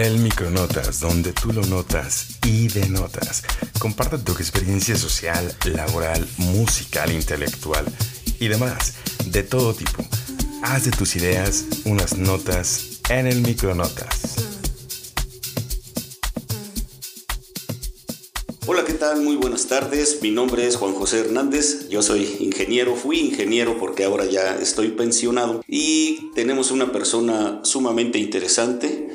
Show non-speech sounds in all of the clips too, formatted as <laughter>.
El Micronotas, donde tú lo notas y denotas. Comparte tu experiencia social, laboral, musical, intelectual y demás, de todo tipo. Haz de tus ideas unas notas en el Micronotas. Hola, ¿qué tal? Muy buenas tardes. Mi nombre es Juan José Hernández. Yo soy ingeniero. Fui ingeniero porque ahora ya estoy pensionado. Y tenemos una persona sumamente interesante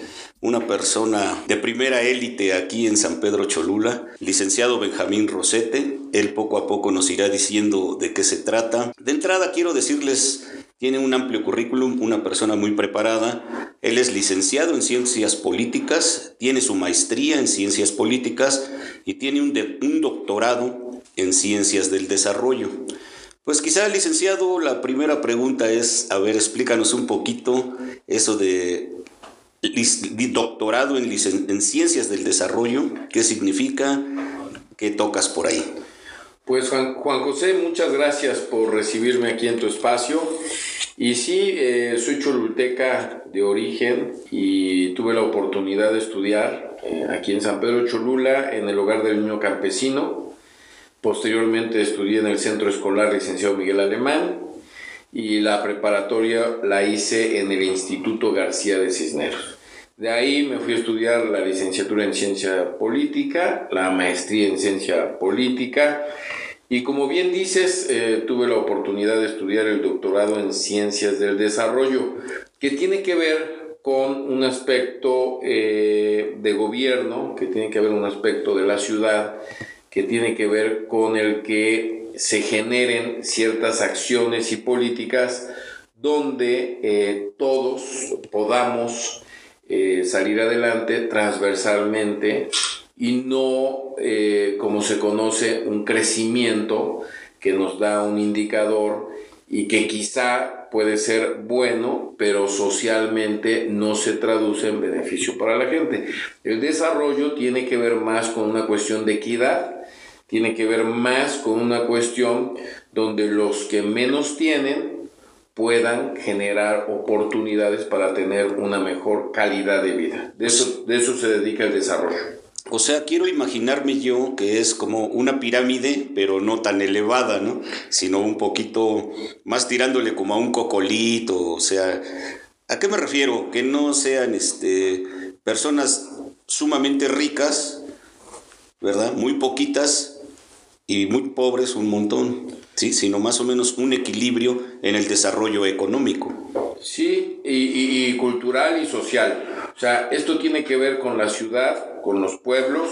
una persona de primera élite aquí en San Pedro Cholula, licenciado Benjamín Rosete. Él poco a poco nos irá diciendo de qué se trata. De entrada quiero decirles, tiene un amplio currículum, una persona muy preparada. Él es licenciado en ciencias políticas, tiene su maestría en ciencias políticas y tiene un, doctorado en ciencias del desarrollo. Pues quizá, licenciado, la primera pregunta es, a ver, explícanos un poquito eso de doctorado en, en Ciencias del Desarrollo. ¿Qué significa? ¿Qué tocas por ahí? Pues Juan, José, muchas gracias por recibirme aquí en tu espacio. Y sí, eh, soy cholulteca de origen y tuve la oportunidad de estudiar eh, aquí en San Pedro Cholula, en el hogar del niño campesino. Posteriormente estudié en el Centro Escolar Licenciado Miguel Alemán y la preparatoria la hice en el Instituto García de Cisneros. De ahí me fui a estudiar la licenciatura en ciencia política, la maestría en ciencia política y como bien dices, eh, tuve la oportunidad de estudiar el doctorado en ciencias del desarrollo, que tiene que ver con un aspecto eh, de gobierno, que tiene que ver un aspecto de la ciudad, que tiene que ver con el que se generen ciertas acciones y políticas donde eh, todos podamos eh, salir adelante transversalmente y no, eh, como se conoce, un crecimiento que nos da un indicador y que quizá puede ser bueno, pero socialmente no se traduce en beneficio para la gente. El desarrollo tiene que ver más con una cuestión de equidad, tiene que ver más con una cuestión donde los que menos tienen puedan generar oportunidades para tener una mejor calidad de vida. De eso, de eso se dedica el desarrollo. O sea, quiero imaginarme yo que es como una pirámide, pero no tan elevada, ¿no? Sino un poquito más tirándole como a un cocolito, o sea, ¿a qué me refiero? Que no sean este, personas sumamente ricas, ¿verdad? Muy poquitas y muy pobres un montón. ¿sí? sino más o menos un equilibrio en el desarrollo económico. Sí, y, y, cultural y social. O sea, esto tiene que ver con la ciudad, con los pueblos,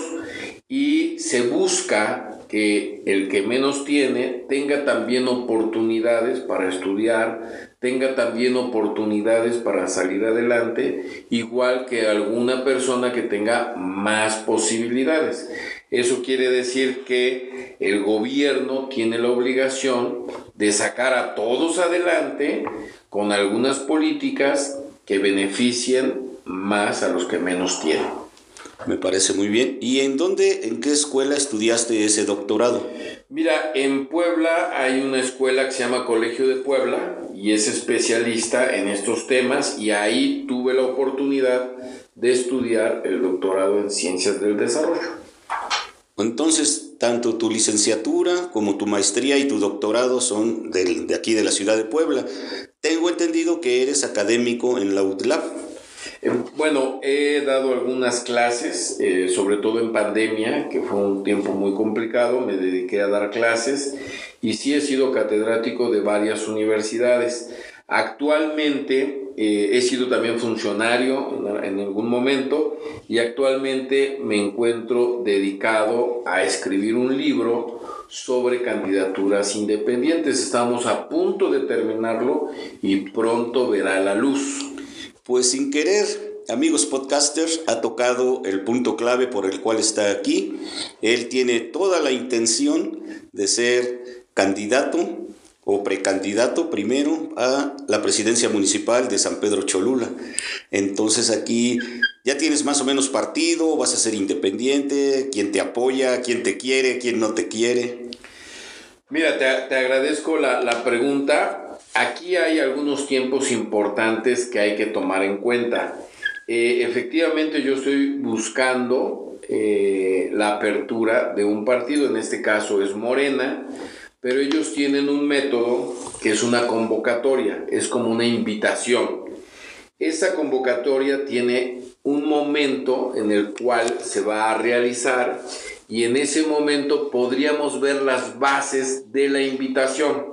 y se busca que el que menos tiene tenga también oportunidades para estudiar, tenga también oportunidades para salir adelante, igual que alguna persona que tenga más posibilidades. Eso quiere decir que el gobierno tiene la obligación de sacar a todos adelante con algunas políticas que beneficien más a los que menos tienen. Me parece muy bien. ¿Y en dónde, en qué escuela estudiaste ese doctorado? Mira, en Puebla hay una escuela que se llama Colegio de Puebla y es especialista en estos temas y ahí tuve la oportunidad de estudiar el doctorado en Ciencias del Desarrollo. Entonces, tanto tu licenciatura como tu maestría y tu doctorado son de, aquí de la ciudad de Puebla. Tengo entendido que eres académico en la UTLAB. Eh, bueno, he dado algunas clases, eh, sobre todo en pandemia, que fue un tiempo muy complicado, me dediqué a dar clases y sí he sido catedrático de varias universidades. Actualmente eh, he sido también funcionario en, algún momento y actualmente me encuentro dedicado a escribir un libro sobre candidaturas independientes. Estamos a punto de terminarlo y pronto verá la luz. Pues sin querer, amigos podcasters, ha tocado el punto clave por el cual está aquí. Él tiene toda la intención de ser candidato o precandidato primero a la presidencia municipal de San Pedro Cholula. Entonces aquí ya tienes más o menos partido, vas a ser independiente, quién te apoya, quién te quiere, quién no te quiere. Mira, te, agradezco la, la pregunta. Aquí hay algunos tiempos importantes que hay que tomar en cuenta. Eh, efectivamente yo estoy buscando eh, la apertura de un partido, en este caso es Morena, pero ellos tienen un método que es una convocatoria, es como una invitación. Esa convocatoria tiene un momento en el cual se va a realizar y en ese momento podríamos ver las bases de la invitación.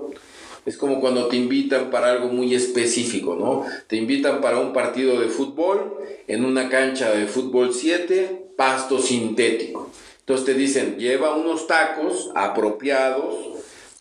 Es como cuando te invitan para algo muy específico, ¿no? Te invitan para un partido de fútbol en una cancha de fútbol 7, pasto sintético. Entonces te dicen, lleva unos tacos apropiados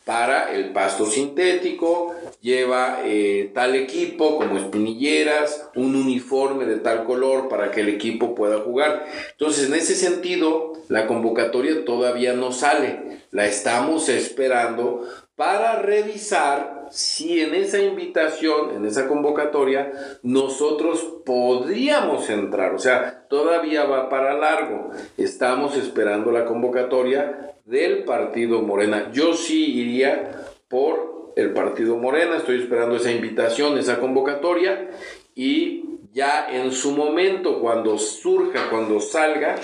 para el pasto sintético, lleva eh, tal equipo como espinilleras, un uniforme de tal color para que el equipo pueda jugar. Entonces, en ese sentido, la convocatoria todavía no sale, la estamos esperando para revisar si en esa invitación, en esa convocatoria, nosotros podríamos entrar. O sea, todavía va para largo. Estamos esperando la convocatoria del partido Morena. Yo sí iría por el partido Morena, estoy esperando esa invitación, esa convocatoria y ya en su momento, cuando surja, cuando salga,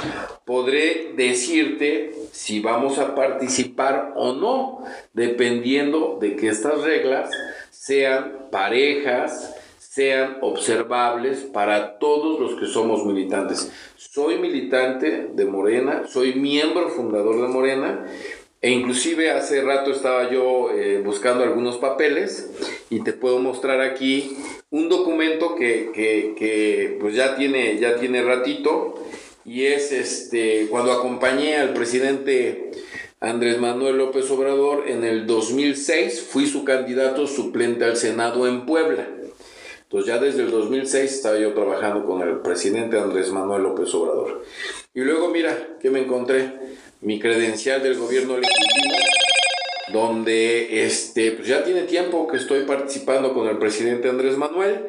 podré decirte si vamos a participar o no, dependiendo de que estas reglas sean parejas, sean observables para todos los que somos militantes. Soy militante de Morena, soy miembro fundador de Morena e inclusive hace rato estaba yo eh, buscando algunos papeles y te puedo mostrar aquí un documento que, que, pues ya tiene, ya tiene ratito y es este cuando acompañé al presidente Andrés Manuel López Obrador en el 2006 fui su candidato suplente al Senado en Puebla. Entonces ya desde el 2006 estaba yo trabajando con el presidente Andrés Manuel López Obrador. Y luego mira, ¿qué me encontré? mi credencial del gobierno legítimo, donde este, pues ya tiene tiempo que estoy participando con el presidente Andrés Manuel,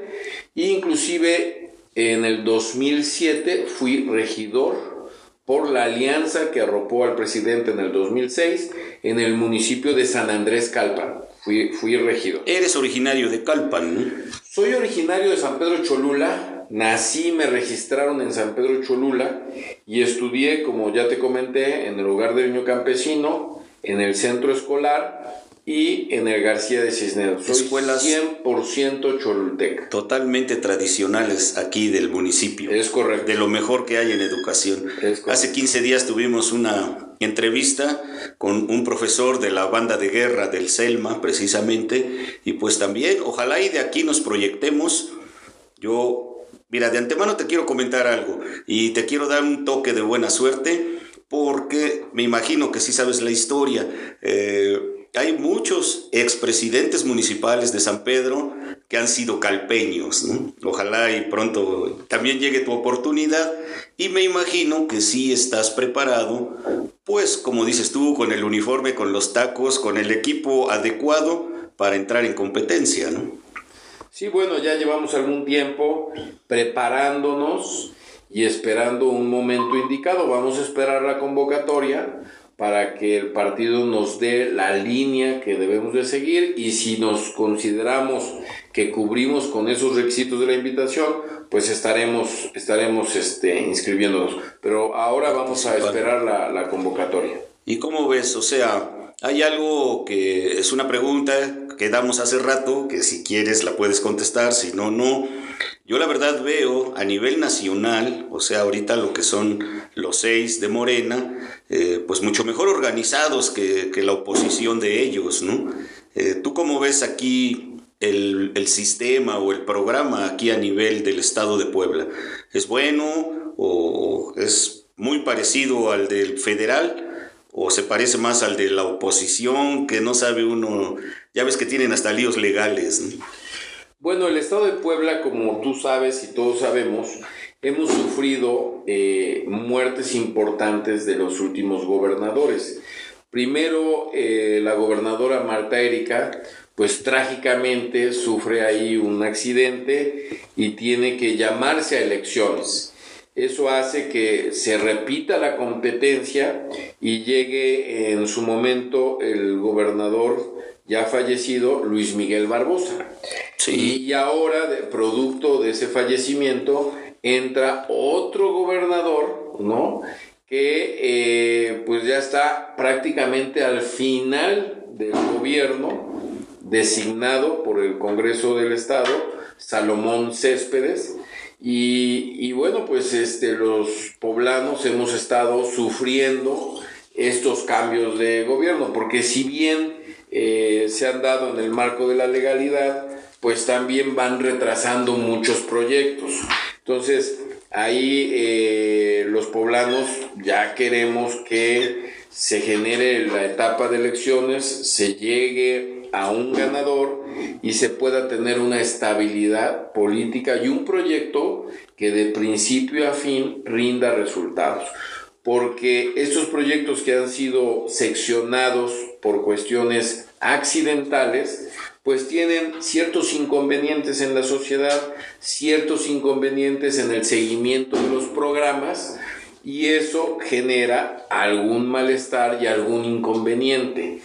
e inclusive en el 2007 fui regidor por la alianza que arropó al presidente en el 2006 en el municipio de San Andrés Calpan. Fui, fui regidor. Eres originario de Calpan, ¿no? Soy originario de San Pedro Cholula, Nací, me registraron en San Pedro Cholula y estudié, como ya te comenté, en el hogar de niño campesino, en el centro escolar y en el García de Cisneros. Soy Escuelas 100% cholulteca. Totalmente tradicionales aquí del municipio. Es correcto. De lo mejor que hay en educación. Hace 15 días tuvimos una entrevista con un profesor de la banda de guerra del Selma, precisamente, y pues también, ojalá y de aquí nos proyectemos. Yo Mira, de antemano te quiero comentar algo y te quiero dar un toque de buena suerte porque me imagino que sí sabes la historia. Eh, hay muchos expresidentes municipales de San Pedro que han sido calpeños. Ojalá y pronto también llegue tu oportunidad y me imagino que sí estás preparado, pues como dices tú, con el uniforme, con los tacos, con el equipo adecuado para entrar en competencia. ¿no? Sí, bueno, ya llevamos algún tiempo preparándonos y esperando un momento indicado. Vamos a esperar la convocatoria para que el partido nos dé la línea que debemos de seguir y si nos consideramos que cubrimos con esos requisitos de la invitación, pues estaremos, estaremos este, inscribiéndonos. Pero ahora vamos a esperar la, la convocatoria. ¿Y cómo ves? O sea, hay algo que es una pregunta quedamos hace rato, que si quieres la puedes contestar, si no, no. Yo la verdad veo a nivel nacional, o sea, ahorita lo que son los seis de Morena, eh, pues mucho mejor organizados que, la oposición de ellos, ¿no? Eh, ¿Tú cómo ves aquí el, el, sistema o el programa aquí a nivel del estado de Puebla? ¿Es bueno o es muy parecido al del federal? o se parece más al de la oposición, que no sabe uno, ya ves que tienen hasta líos legales. Bueno, el Estado de Puebla, como tú sabes y todos sabemos, hemos sufrido eh, muertes importantes de los últimos gobernadores. Primero, eh, la gobernadora Marta Erika, pues trágicamente sufre ahí un accidente y tiene que llamarse a elecciones. Eso hace que se repita la competencia y llegue en su momento el gobernador ya fallecido Luis Miguel Barbosa. Y ahora, producto de ese fallecimiento, entra otro gobernador, ¿no? Que eh, pues ya está prácticamente al final del gobierno designado por el Congreso del Estado, Salomón Céspedes, y, bueno, pues este, los poblanos hemos estado sufriendo estos cambios de gobierno, porque si bien eh, se han dado en el marco de la legalidad, pues también van retrasando muchos proyectos. Entonces, ahí eh, los poblanos ya queremos que se genere la etapa de elecciones, se llegue a un ganador y se pueda tener una estabilidad política y un proyecto que de principio a fin rinda resultados. Porque estos proyectos que han sido seccionados por cuestiones accidentales, pues tienen ciertos inconvenientes en la sociedad, ciertos inconvenientes en el seguimiento de los programas, y eso genera algún malestar y algún inconveniente.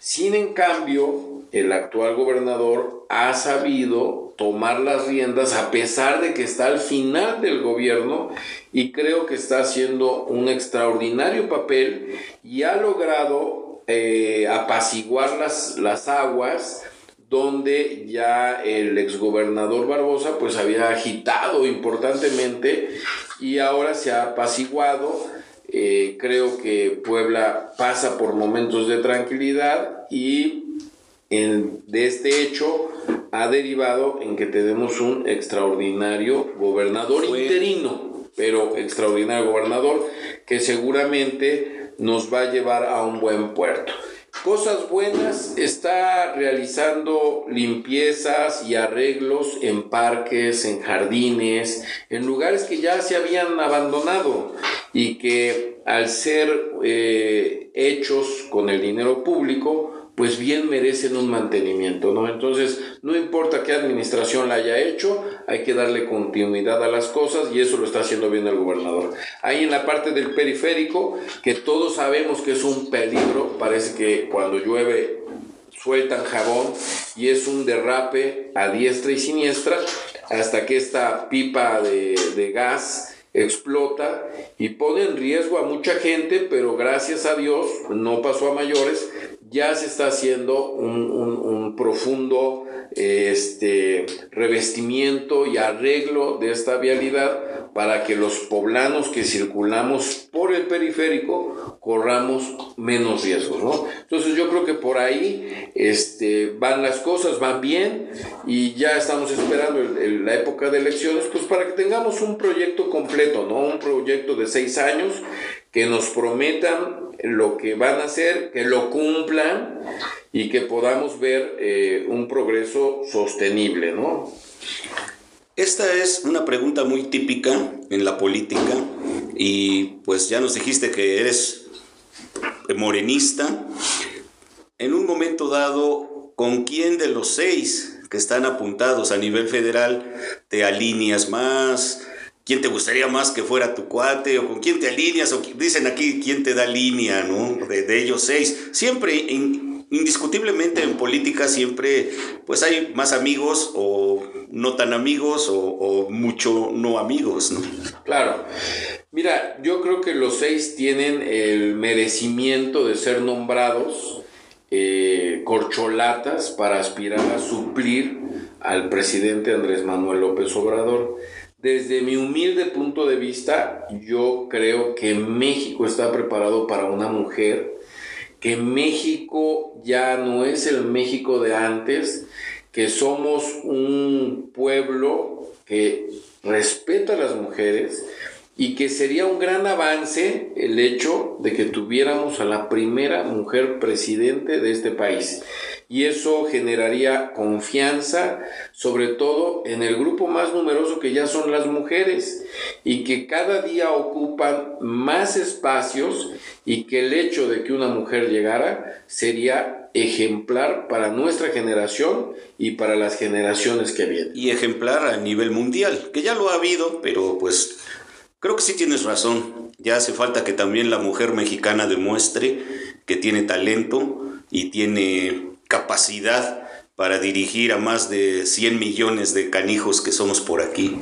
Sin en cambio, el actual gobernador ha sabido tomar las riendas a pesar de que está al final del gobierno y creo que está haciendo un extraordinario papel y ha logrado eh, apaciguar las, las aguas donde ya el exgobernador Barbosa pues había agitado importantemente y ahora se ha apaciguado. Eh, creo que Puebla pasa por momentos de tranquilidad y de este hecho ha derivado en que tenemos un extraordinario gobernador interino, pero extraordinario gobernador que seguramente nos va a llevar a un buen puerto. Cosas buenas, está realizando limpiezas y arreglos en parques, en jardines, en lugares que ya se habían abandonado y que al ser eh, hechos con el dinero público, pues bien merecen un mantenimiento, ¿no? Entonces, no importa qué administración la haya hecho, hay que darle continuidad a las cosas y eso lo está haciendo bien el gobernador. Ahí en la parte del periférico, que todos sabemos que es un peligro, parece que cuando llueve sueltan jabón y es un derrape a diestra y siniestra hasta que esta pipa de, de gas explota y pone en riesgo a mucha gente, pero gracias a Dios no pasó a mayores ya se está haciendo un, profundo este, revestimiento y arreglo de esta vialidad para que los poblanos que circulamos por el periférico corramos menos riesgos, ¿no? Entonces yo creo que por ahí este, van las cosas, van bien y ya estamos esperando la época de elecciones, pues para que tengamos un proyecto completo, ¿no? Un proyecto de seis años que nos prometan lo que van a hacer, que lo cumplan y que podamos ver eh, un progreso sostenible, ¿no? Esta es una pregunta muy típica en la política y pues ya nos dijiste que eres morenista. En un momento dado, ¿con quién de los seis que están apuntados a nivel federal te alineas más? Quién te gustaría más que fuera tu cuate o con quién te alineas o dicen aquí quién te da línea, ¿no? De, ellos seis. Siempre, indiscutiblemente en política siempre, pues hay más amigos o no tan amigos o, mucho no amigos, ¿no? Claro. Mira, yo creo que los seis tienen el merecimiento de ser nombrados eh, corcholatas para aspirar a suplir al presidente Andrés Manuel López Obrador. Desde mi humilde punto de vista, yo creo que México está preparado para una mujer, que México ya no es el México de antes, que somos un pueblo que respeta a las mujeres y que sería un gran avance el hecho de que tuviéramos a la primera mujer presidente de este país y eso generaría confianza, sobre todo en el grupo más numeroso que ya son las mujeres y que cada día ocupan más espacios y que el hecho de que una mujer llegara sería ejemplar para nuestra generación y para las generaciones que vienen. Y ejemplar a nivel mundial, que ya lo ha habido, pero pues creo que sí tienes razón. Ya hace falta que también la mujer mexicana demuestre que tiene talento y tiene capacidad para dirigir a más de 100 millones de canijos que somos por aquí.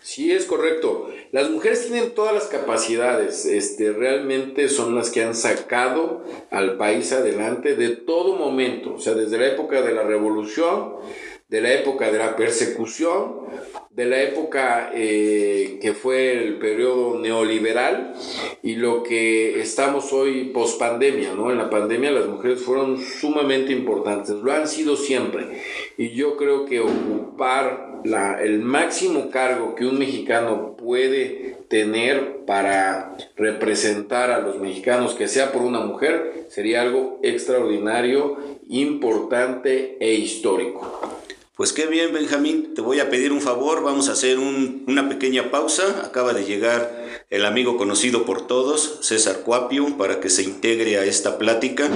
Sí, es correcto. Las mujeres tienen todas las capacidades, este, realmente son las que han sacado al país adelante de todo momento, o sea, desde la época de la revolución, de la época de la persecución, de la época eh, que fue el periodo neoliberal y lo que estamos hoy post pandemia, ¿no? En la pandemia las mujeres fueron sumamente importantes, lo han sido siempre. Y yo creo que ocupar la, el máximo cargo que un mexicano puede tener para representar a los mexicanos, que sea por una mujer, sería algo extraordinario, importante e histórico. Pues qué bien, Benjamín. Te voy a pedir un favor. Vamos a hacer una pequeña pausa. Acaba de llegar el amigo conocido por todos, César Cuapio, para que se integre a esta plática.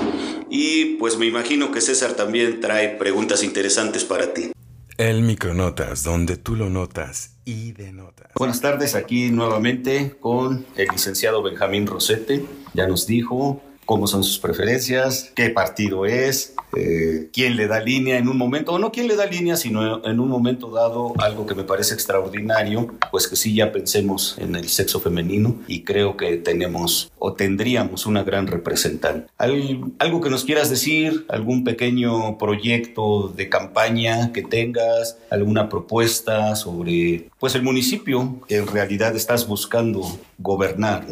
Y pues me imagino que César también trae preguntas interesantes para ti. El Micronotas, donde tú lo notas y denotas. Buenas tardes, aquí nuevamente con el licenciado Benjamín Rosete. Ya nos dijo cómo son sus preferencias, qué partido es, eh, quién le da línea en un momento, o no quién le da línea, sino en un momento dado algo que me parece extraordinario, pues que sí ya pensemos en el sexo femenino y creo que tenemos o tendríamos una gran representante. ¿Algo que nos quieras decir? ¿Algún pequeño proyecto de campaña que tengas? ¿Alguna propuesta sobre pues el municipio que en realidad estás buscando gobernar?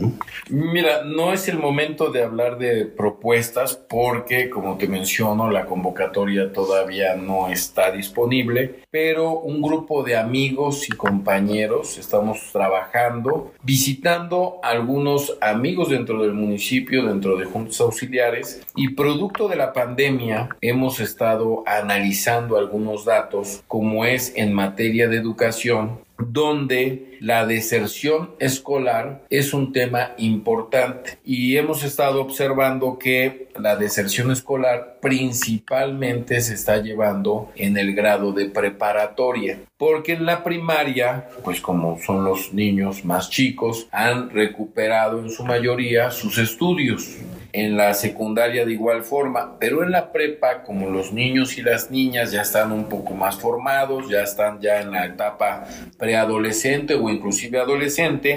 Mira, no es el momento de hablar de propuestas porque, como te menciono, la convocatoria todavía no está disponible, pero un grupo de amigos y compañeros estamos trabajando, visitando algunos amigos dentro del municipio, dentro de juntas auxiliares, y producto de la pandemia hemos estado analizando algunos datos, como es en materia de educación, donde la deserción escolar es un tema importante. Y hemos estado observando que la deserción escolar principalmente se está llevando en el grado de preparatoria porque en la primaria pues como son los niños más chicos han recuperado en su mayoría sus estudios en la secundaria de igual forma, pero en la prepa, como los niños y las niñas ya están un poco más formados, ya están ya en la etapa preadolescente o inclusive adolescente,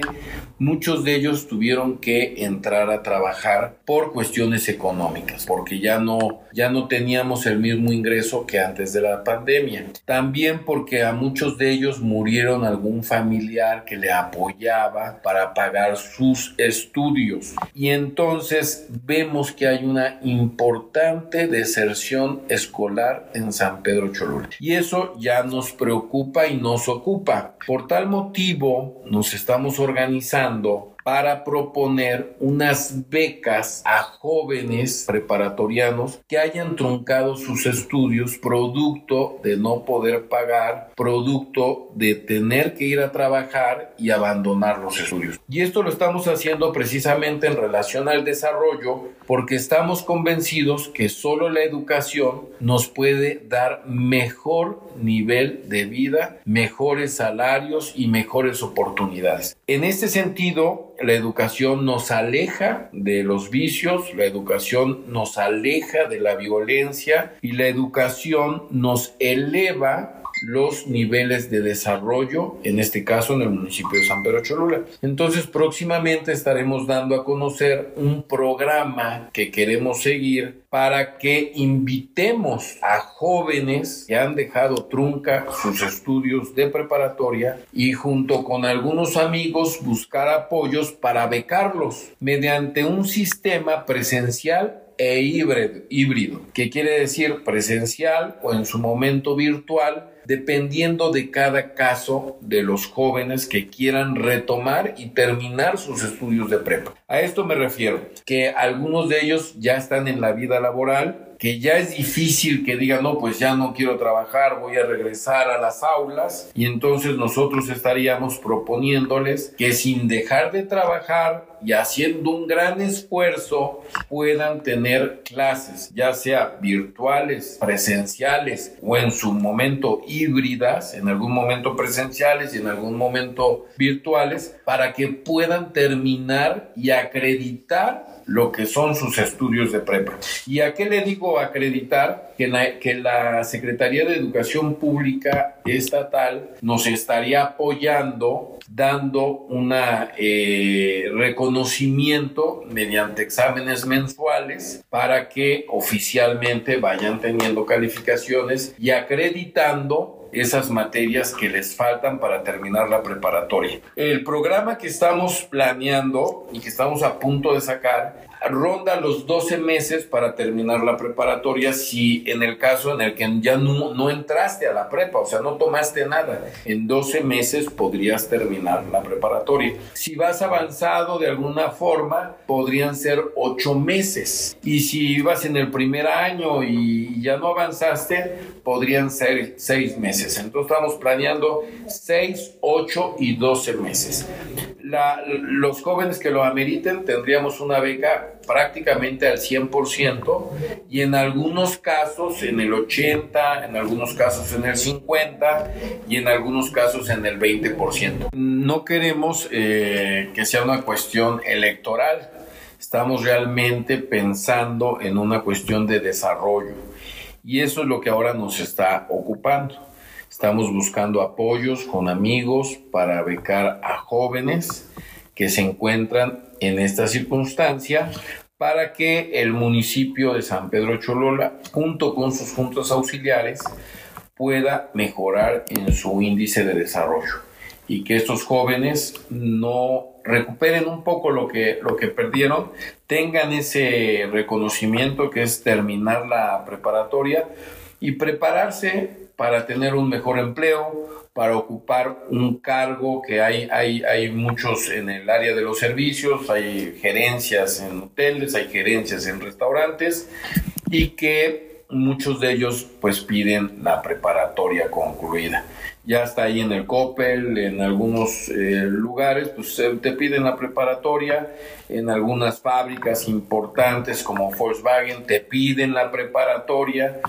muchos de ellos tuvieron que entrar a trabajar por cuestiones económicas, porque ya no, ya no teníamos el mismo ingreso que antes de la pandemia. También porque a muchos de ellos murieron algún familiar que le apoyaba para pagar sus estudios. Y entonces vemos que hay una importante deserción escolar en San Pedro Cholula. Y eso ya nos preocupa y nos ocupa. Por tal motivo, nos estamos organizando para proponer unas becas a jóvenes preparatorianos que hayan truncado sus estudios producto de no poder pagar, producto de tener que ir a trabajar y abandonar los estudios. Y esto lo estamos haciendo precisamente en relación al desarrollo porque estamos convencidos que solo la educación nos puede dar mejor nivel de vida, mejores salarios y mejores oportunidades. En este sentido, la educación nos aleja de los vicios, la educación nos aleja de la violencia y la educación nos eleva los niveles de desarrollo, en este caso en el municipio de San Pedro Cholula. Entonces próximamente estaremos dando a conocer un programa que queremos seguir para que invitemos a jóvenes que han dejado trunca sus estudios de preparatoria y junto con algunos amigos buscar apoyos para becarlos mediante un sistema presencial e híbrido, que quiere decir presencial o en su momento virtual dependiendo de cada caso de los jóvenes que quieran retomar y terminar sus estudios de prepa. A esto me refiero, que algunos de ellos ya están en la vida laboral, que ya es difícil que digan, no, pues ya no quiero trabajar, voy a regresar a las aulas y entonces nosotros estaríamos proponiéndoles que sin dejar de trabajar y haciendo un gran esfuerzo puedan tener clases, ya sea virtuales, presenciales o en su momento híbridas, en algún momento presenciales y en algún momento virtuales, para que puedan terminar y acreditar lo que son sus estudios de prepa. ¿Y a qué le digo acreditar? Que la, que la Secretaría de Educación Pública Estatal nos estaría apoyando dando un eh, reconocimiento mediante exámenes mensuales para que oficialmente vayan teniendo calificaciones y acreditando esas materias que les faltan para terminar la preparatoria. El programa que estamos planeando y que estamos a punto de sacar ronda los 12 meses para terminar la preparatoria si en el caso en el que ya no, entraste a la prepa, o sea, no tomaste nada. En 12 meses podrías terminar la preparatoria. Si vas avanzado de alguna forma, podrían ser 8 meses. Y si vas en el primer año y ya no avanzaste, podrían ser 6 meses. Entonces estamos planeando 6, 8 y 12 meses. La, los jóvenes que lo ameriten tendríamos una beca prácticamente al 100% y en algunos casos en el 80, en algunos casos en el 50 y en algunos casos en el 20%. No queremos eh, que sea una cuestión electoral, estamos realmente pensando en una cuestión de desarrollo y eso es lo que ahora nos está ocupando. Estamos buscando apoyos con amigos para becar a jóvenes que se encuentran en esta circunstancia para que el municipio de San Pedro Cholola, junto con sus juntas auxiliares, pueda mejorar en su índice de desarrollo y que estos jóvenes no recuperen un poco lo que, lo que perdieron, tengan ese reconocimiento que es terminar la preparatoria y prepararse para tener un mejor empleo, para ocupar un cargo que hay, hay, hay muchos en el área de los servicios, hay gerencias en hoteles, hay gerencias en restaurantes y que muchos de ellos pues piden la preparatoria concluida. Ya está ahí en el Coppel, en algunos eh, lugares, pues te piden la preparatoria, en algunas fábricas importantes como Volkswagen te piden la preparatoria,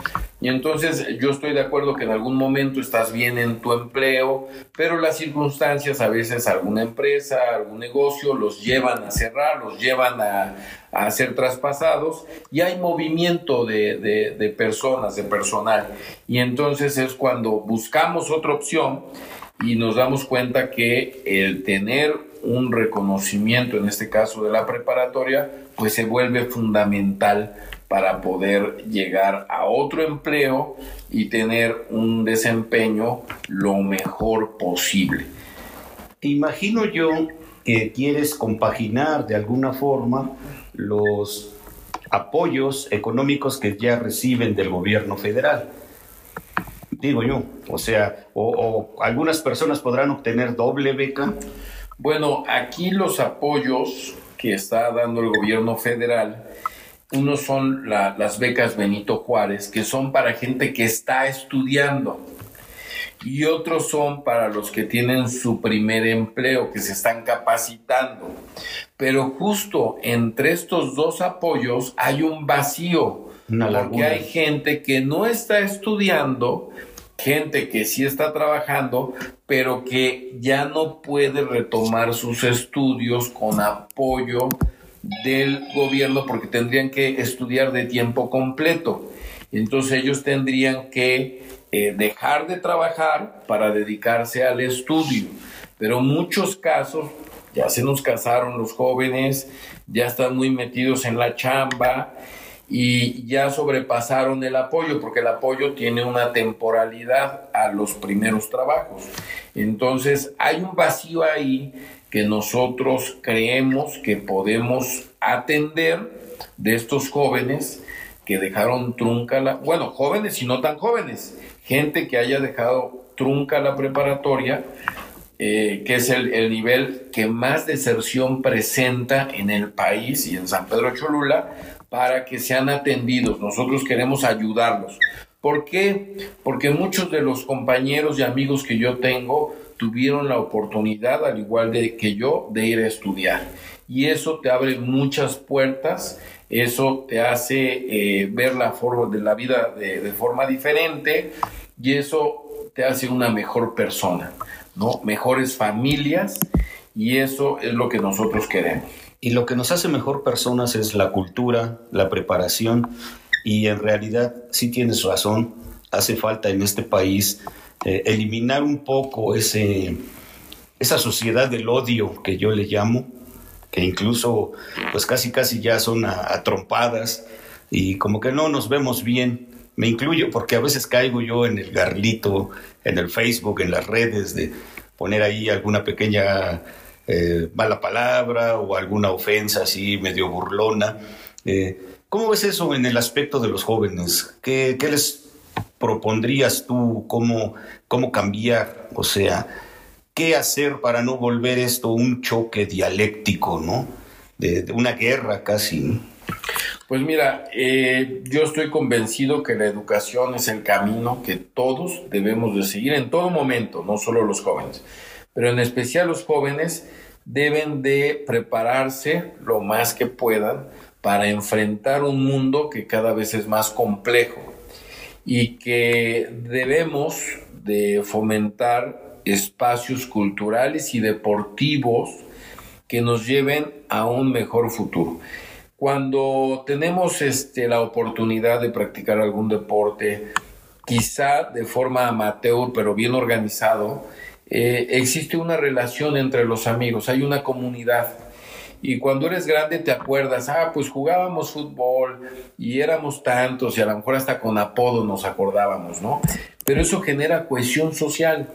y entonces yo estoy de acuerdo que en algún momento estás bien en tu empleo, pero las circunstancias, a veces alguna empresa, algún negocio los llevan a cerrar, los llevan a, a ser traspasados y hay movimiento de, de, personas, de personal. Y entonces es cuando buscamos otra opción y nos damos cuenta que el tener un reconocimiento, en este caso de la preparatoria, pues se vuelve fundamental para poder llegar a otro empleo y tener un desempeño lo mejor posible. Imagino yo que quieres compaginar de alguna forma los apoyos económicos que ya reciben del gobierno federal. Digo yo, o sea, o, algunas personas podrán obtener doble beca. Bueno, aquí los apoyos que está dando el gobierno federal, unos son las becas Benito Juárez, que son para gente que está estudiando y otros son para los que tienen su primer empleo, que se están capacitando. Pero justo entre estos dos apoyos hay un vacío, porque hay gente que no está estudiando, gente que sí está trabajando, pero que ya no puede retomar sus estudios con apoyo del gobierno porque tendrían que estudiar de tiempo completo. Entonces ellos tendrían que eh, dejar de trabajar para dedicarse al estudio. Pero muchos casos ya se nos casaron los jóvenes, ya están muy metidos en la chamba y ya sobrepasaron el apoyo, porque el apoyo tiene una temporalidad a los primeros trabajos. Entonces hay un vacío ahí que nosotros creemos que podemos atender de estos jóvenes que dejaron trunca la, bueno, jóvenes y no tan jóvenes, gente que haya dejado trunca la preparatoria, eh, que es el, el, nivel que más deserción presenta en el país y en San Pedro Cholula, para que sean atendidos. Nosotros queremos ayudarlos. ¿Por qué? Porque muchos de los compañeros y amigos que yo tengo tuvieron la oportunidad, al igual de que yo, de ir a estudiar. Y eso te abre muchas puertas eso te hace eh, ver la forma de la vida de, forma diferente y eso te hace una mejor persona, ¿no? Mejores familias y eso es lo que nosotros queremos. Y lo que nos hace mejor personas es la cultura, la preparación y en realidad sí tienes razón, hace falta en este país eh, eliminar un poco ese, esa sociedad del odio que yo le llamo, que incluso pues casi casi ya son atrompadas y como que no nos vemos bien. Me incluyo porque a veces caigo yo en el garlito, en el Facebook, en las redes, de poner ahí alguna pequeña eh, mala palabra o alguna ofensa así medio burlona. Eh, ¿Cómo ves eso en el aspecto de los jóvenes? ¿Qué, qué les propondrías tú? ¿Cómo, ¿Cómo cambiar? O sea, ¿qué hacer para no volver esto un choque dialéctico, ¿no? De, una guerra casi. Pues mira, eh, yo estoy convencido que la educación es el camino que todos debemos de seguir en todo momento, no solo los jóvenes, pero en especial los jóvenes deben de prepararse lo más que puedan para enfrentar un mundo que cada vez es más complejo y que debemos de fomentar espacios culturales y deportivos que nos lleven a un mejor futuro. Cuando tenemos este, la oportunidad de practicar algún deporte, quizá de forma amateur, pero bien organizado, eh, existe una relación entre los amigos, hay una comunidad. Y cuando eres grande te acuerdas, ah, pues jugábamos fútbol y éramos tantos y a lo mejor hasta con apodo nos acordábamos, ¿no? Pero eso genera cohesión social.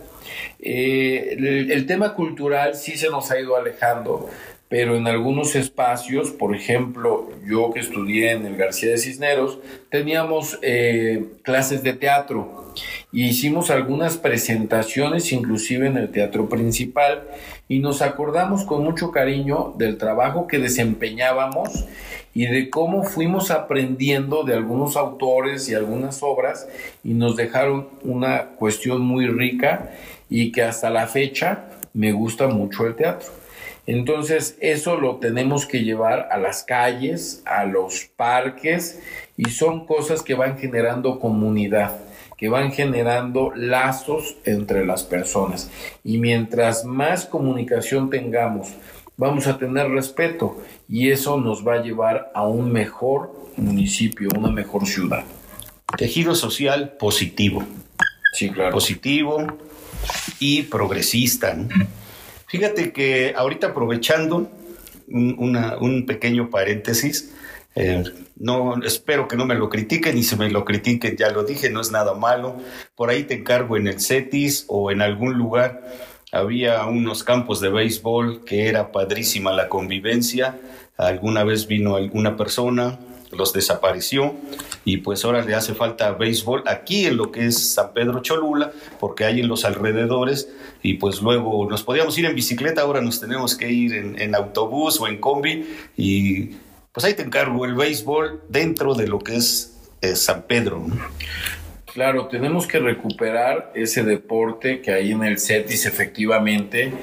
Eh, el, tema cultural sí se nos ha ido alejando, pero en algunos espacios, por ejemplo, yo que estudié en el García de Cisneros, teníamos eh, clases de teatro y hicimos algunas presentaciones, inclusive en el teatro principal, y nos acordamos con mucho cariño del trabajo que desempeñábamos y de cómo fuimos aprendiendo de algunos autores y algunas obras y nos dejaron una cuestión muy rica y que hasta la fecha me gusta mucho el teatro. Entonces eso lo tenemos que llevar a las calles, a los parques y son cosas que van generando comunidad, que van generando lazos entre las personas. Y mientras más comunicación tengamos, vamos a tener respeto y eso nos va a llevar a un mejor municipio, una mejor ciudad. Tejido social positivo. Sí, claro. Positivo, y progresista. Fíjate que ahorita aprovechando un, pequeño paréntesis, eh, no, espero que no me lo critiquen y si me lo critiquen, ya lo dije, no es nada malo. Por ahí te encargo en el CETIS o en algún lugar. Había unos campos de béisbol que era padrísima la convivencia. Alguna vez vino alguna persona, los desapareció y pues ahora le hace falta béisbol aquí en lo que es San Pedro Cholula, porque hay en los alrededores y pues luego nos podíamos ir en bicicleta, ahora nos tenemos que ir en, autobús o en combi y pues ahí te encargo el béisbol dentro de lo que es eh, San Pedro. Claro, tenemos que recuperar ese deporte que hay en el CETIS efectivamente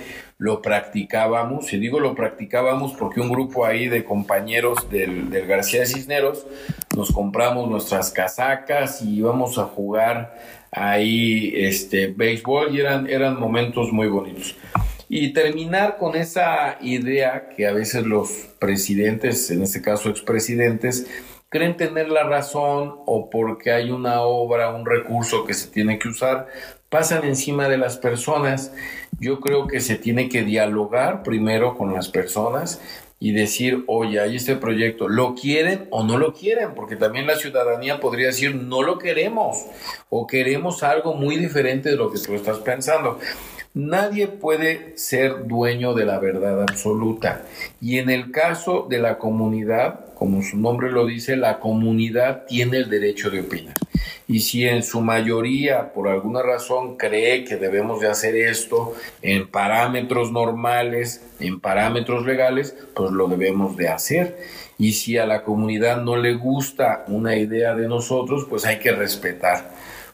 lo practicábamos, y digo lo practicábamos porque un grupo ahí de compañeros del, García de Cisneros nos compramos nuestras casacas y íbamos a jugar ahí este béisbol y eran, eran momentos muy bonitos. Y terminar con esa idea que a veces los presidentes, en este caso expresidentes, creen tener la razón o porque hay una obra, un recurso que se tiene que usar, pasan encima de las personas. Yo creo que se tiene que dialogar primero con las personas y decir, oye, hay este proyecto, ¿lo quieren o no lo quieren? Porque también la ciudadanía podría decir, no lo queremos o queremos algo muy diferente de lo que tú estás pensando. Nadie puede ser dueño de la verdad absoluta. Y en el caso de la comunidad, como su nombre lo dice, la comunidad tiene el derecho de opinar y si en su mayoría por alguna razón cree que debemos de hacer esto en parámetros normales, en parámetros legales, pues lo debemos de hacer. Y si a la comunidad no le gusta una idea de nosotros, pues hay que respetar,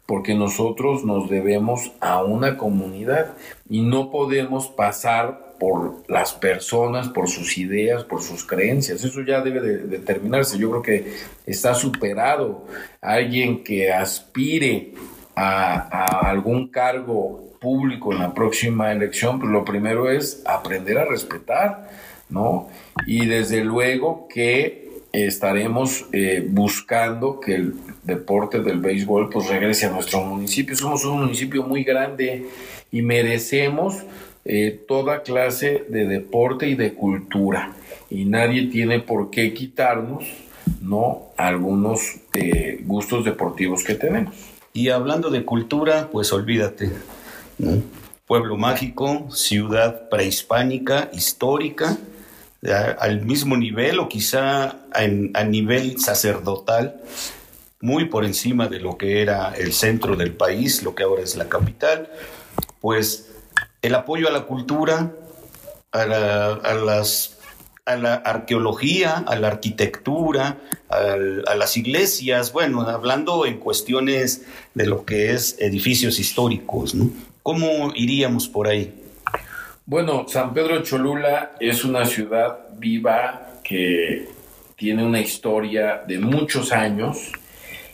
porque nosotros nos debemos a una comunidad y no podemos pasar por las personas, por sus ideas, por sus creencias. Eso ya debe de, determinarse. Yo creo que está superado. Alguien que aspire a, algún cargo público en la próxima elección, pues lo primero es aprender a respetar, ¿no? Y desde luego que estaremos eh, buscando que el deporte del béisbol pues regrese a nuestro municipio. Somos un municipio muy grande y merecemos eh, toda clase de deporte y de cultura. Y nadie tiene por qué quitarnos ¿no? algunos eh, gustos deportivos que tenemos. Y hablando de cultura, pues olvídate. Pueblo mágico, ciudad prehispánica, histórica, al mismo nivel o quizá a nivel sacerdotal, muy por encima de lo que era el centro del país, lo que ahora es la capital, pues el apoyo a la cultura, a, las a la arqueología, a la arquitectura, a las iglesias, bueno, hablando en cuestiones de lo que es edificios históricos, ¿no? ¿Cómo iríamos por ahí? Bueno, San Pedro Cholula es una ciudad viva que tiene una historia de muchos años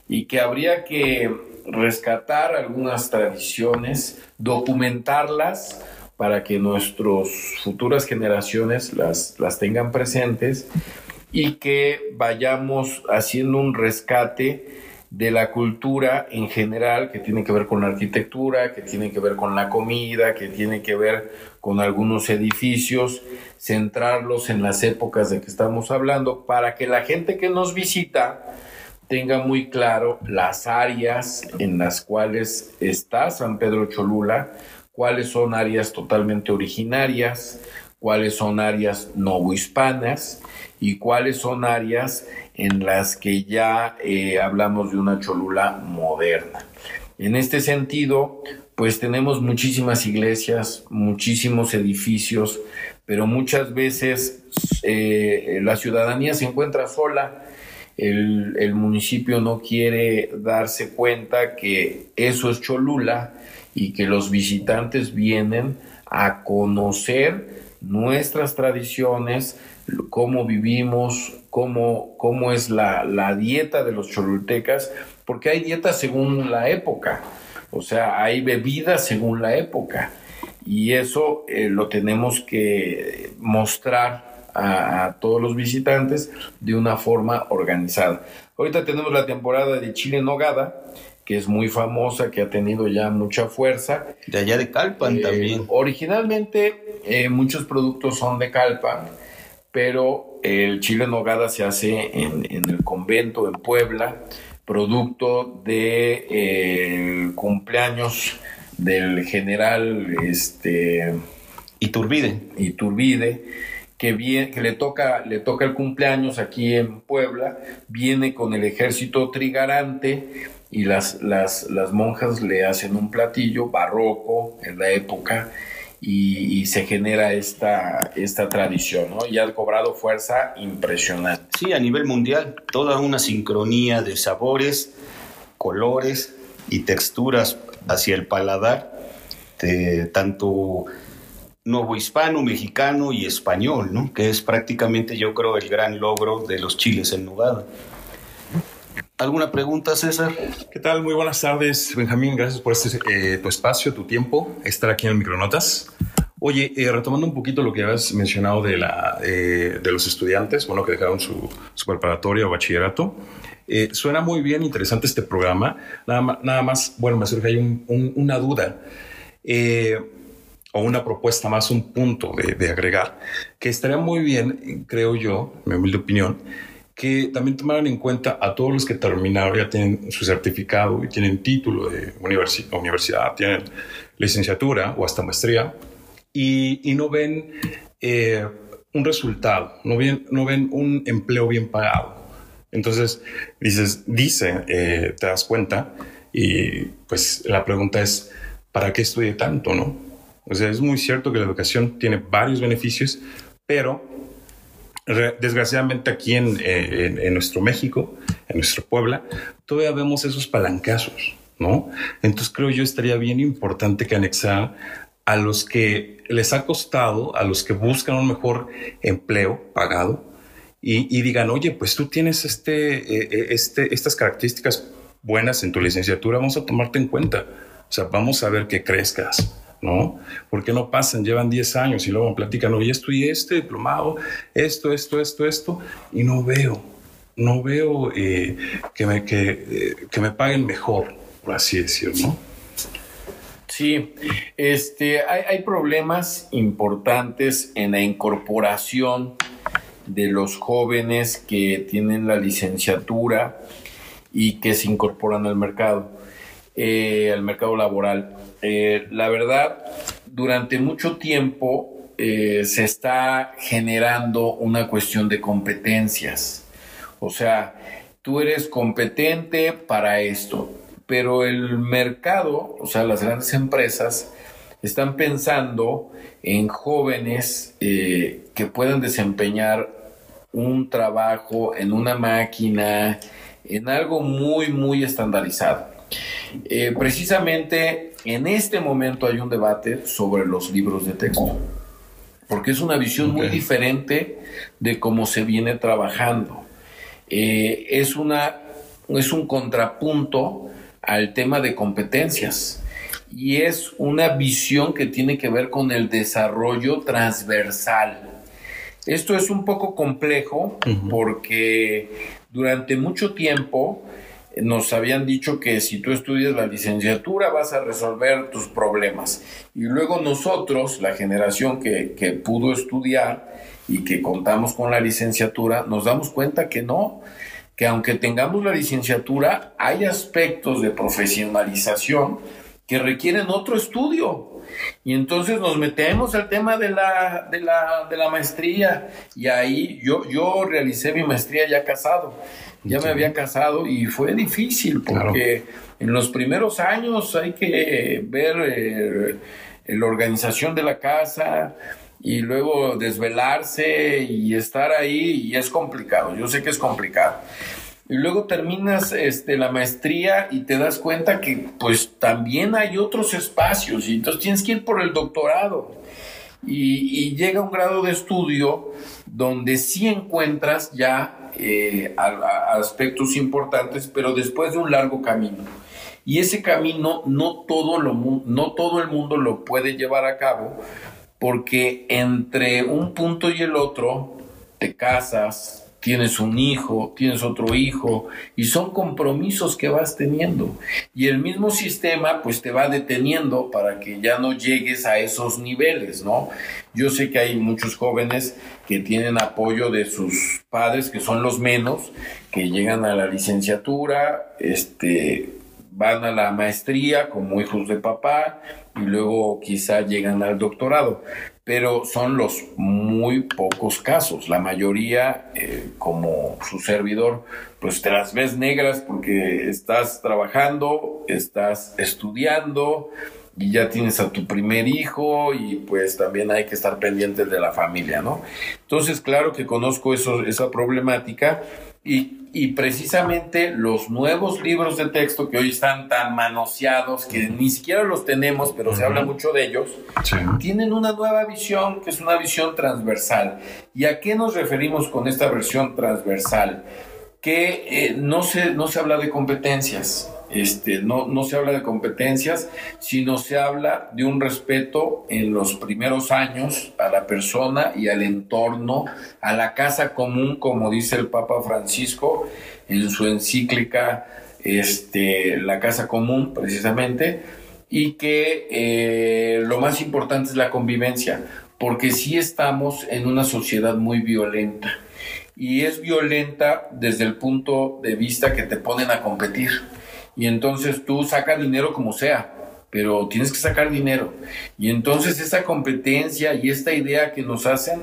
y que habría que rescatar algunas tradiciones, documentarlas para que nuestras futuras generaciones las, las tengan presentes y que vayamos haciendo un rescate de la cultura en general, que tiene que ver con la arquitectura, que tiene que ver con la comida, que tiene que ver con algunos edificios, centrarlos en las épocas de que estamos hablando, para que la gente que nos visita tenga muy claro las áreas en las cuales está San Pedro Cholula, cuáles son áreas totalmente originarias, cuáles son áreas novohispanas y cuáles son áreas en las que ya eh, hablamos de una Cholula moderna. En este sentido, pues tenemos muchísimas iglesias, muchísimos edificios, pero muchas veces eh, la ciudadanía se encuentra sola. El, municipio no quiere darse cuenta que eso es Cholula y que los visitantes vienen a conocer nuestras tradiciones, cómo vivimos, cómo, cómo es la, dieta de los cholultecas, porque hay dietas según la época, o sea, hay bebidas según la época, y eso eh, lo tenemos que mostrar a, todos los visitantes de una forma organizada. Ahorita tenemos la temporada de chile nogada, que es muy famosa, que ha tenido ya mucha fuerza. De allá de Calpan eh, también. Originalmente eh, muchos productos son de Calpan, pero el chile en nogada se hace en, el convento en Puebla, producto de eh, cumpleaños del general este, Iturbide. Iturbide que, le, toca, le toca el cumpleaños aquí en Puebla, viene con el ejército trigarante y las, las, las monjas le hacen un platillo barroco en la época y, se genera esta, esta tradición, ¿no? Y ha cobrado fuerza impresionante. Sí, a nivel mundial, toda una sincronía de sabores, colores y texturas hacia el paladar, de tanto nuevo hispano, mexicano y español, ¿no? Que es prácticamente, yo creo, el gran logro de los chiles en nogada. ¿Alguna pregunta, César? ¿Qué tal? Muy buenas tardes, Benjamín. Gracias por este, eh, tu espacio, tu tiempo, estar aquí en Micronotas. Oye, eh, retomando un poquito lo que habías mencionado de, la, eh, de los estudiantes, bueno, que dejaron su, su preparatoria o bachillerato, suena muy bien, interesante este programa. Nada, nada más, bueno, me surge ahí una duda o una propuesta más, un punto de, agregar, que estaría muy bien, creo yo, mi humilde opinión, que también tomaran en cuenta a todos los que terminaron, ya tienen su certificado y tienen título de universidad, tienen licenciatura o hasta maestría, y, no ven eh, un resultado, no ven, no ven un empleo bien pagado. Entonces, dices, dice, eh, te das cuenta, y pues la pregunta es, ¿para qué estudié tanto, no? O sea, es muy cierto que la educación tiene varios beneficios, pero desgraciadamente aquí eh, en, nuestro México, en nuestro Puebla, todavía vemos esos palancazos, ¿no? Entonces creo yo estaría bien importante que anexar a los que les ha costado, a los que buscan un mejor empleo pagado y, digan, oye, pues tú tienes este, eh, eh, este, estas características buenas en tu licenciatura, vamos a tomarte en cuenta. O sea, vamos a ver que crezcas, ¿no? ¿Por qué no pasan? Llevan 10 años y luego platican, ya estudié este diplomado, esto, esto, esto, esto, y no veo, no veo eh, que, me, eh, que me paguen mejor, por así decirlo, ¿no? Sí, este, hay, problemas importantes en la incorporación de los jóvenes que tienen la licenciatura y que se incorporan al mercado, eh, al mercado laboral. Eh, la verdad, durante mucho tiempo eh, se está generando una cuestión de competencias. O sea, tú eres competente para esto, pero el mercado, o sea, las grandes empresas, están pensando en jóvenes que puedan desempeñar un trabajo en una máquina, en algo muy, muy estandarizado. Eh, precisamente en este momento hay un debate sobre los libros de texto, porque es una visión muy diferente de cómo se viene trabajando. Eh, es, una, es un contrapunto al tema de competencias y es una visión que tiene que ver con el desarrollo transversal. Esto es un poco complejo porque durante mucho tiempo nos habían dicho que si tú estudias la licenciatura vas a resolver tus problemas. Y luego nosotros, la generación que, que, pudo estudiar y que contamos con la licenciatura, nos damos cuenta que no, que aunque tengamos la licenciatura, hay aspectos de profesionalización que requieren otro estudio. Y entonces nos metemos al tema de la, de la, de la maestría. Y ahí yo, yo realicé mi maestría ya casado. Ya me había casado y fue difícil porque en los primeros años hay que ver eh, la organización de la casa y luego desvelarse y estar ahí y es complicado. Yo sé que es complicado y luego terminas este, la maestría y te das cuenta que pues también hay otros espacios y entonces tienes que ir por el doctorado. Y, llega un grado de estudio donde sí encuentras ya eh, aspectos importantes, pero después de un largo camino. Y ese camino no todo, lo, no todo el mundo lo puede llevar a cabo porque entre un punto y el otro te casas, tienes un hijo, tienes otro hijo, y son compromisos que vas teniendo. Y el mismo sistema pues te va deteniendo para que ya no llegues a esos niveles, ¿no? Yo sé que hay muchos jóvenes que tienen apoyo de sus padres, que son los menos, que llegan a la licenciatura, este, van a la maestría como hijos de papá y luego quizá llegan al doctorado pero son los muy pocos casos. La mayoría, eh, como su servidor, pues te las ves negras porque estás trabajando, estás estudiando y ya tienes a tu primer hijo y pues también hay que estar pendientes de la familia, ¿no? Entonces, claro que conozco eso, esa problemática y, precisamente los nuevos libros de texto que hoy están tan manoseados, que ni siquiera los tenemos, pero se habla mucho de ellos, tienen una nueva visión que es una visión transversal. ¿Y a qué nos referimos con esta versión transversal? Que eh, no, se, no se habla de competencias, este, no, no se habla de competencias, sino se habla de un respeto en los primeros años a la persona y al entorno, a la casa común, como dice el Papa Francisco en su encíclica este, La Casa Común, precisamente, y que eh, lo más importante es la convivencia, porque sí estamos en una sociedad muy violenta. Y es violenta desde el punto de vista que te ponen a competir y entonces tú sacas dinero como sea, pero tienes que sacar dinero. Y entonces esa competencia y esta idea que nos hacen,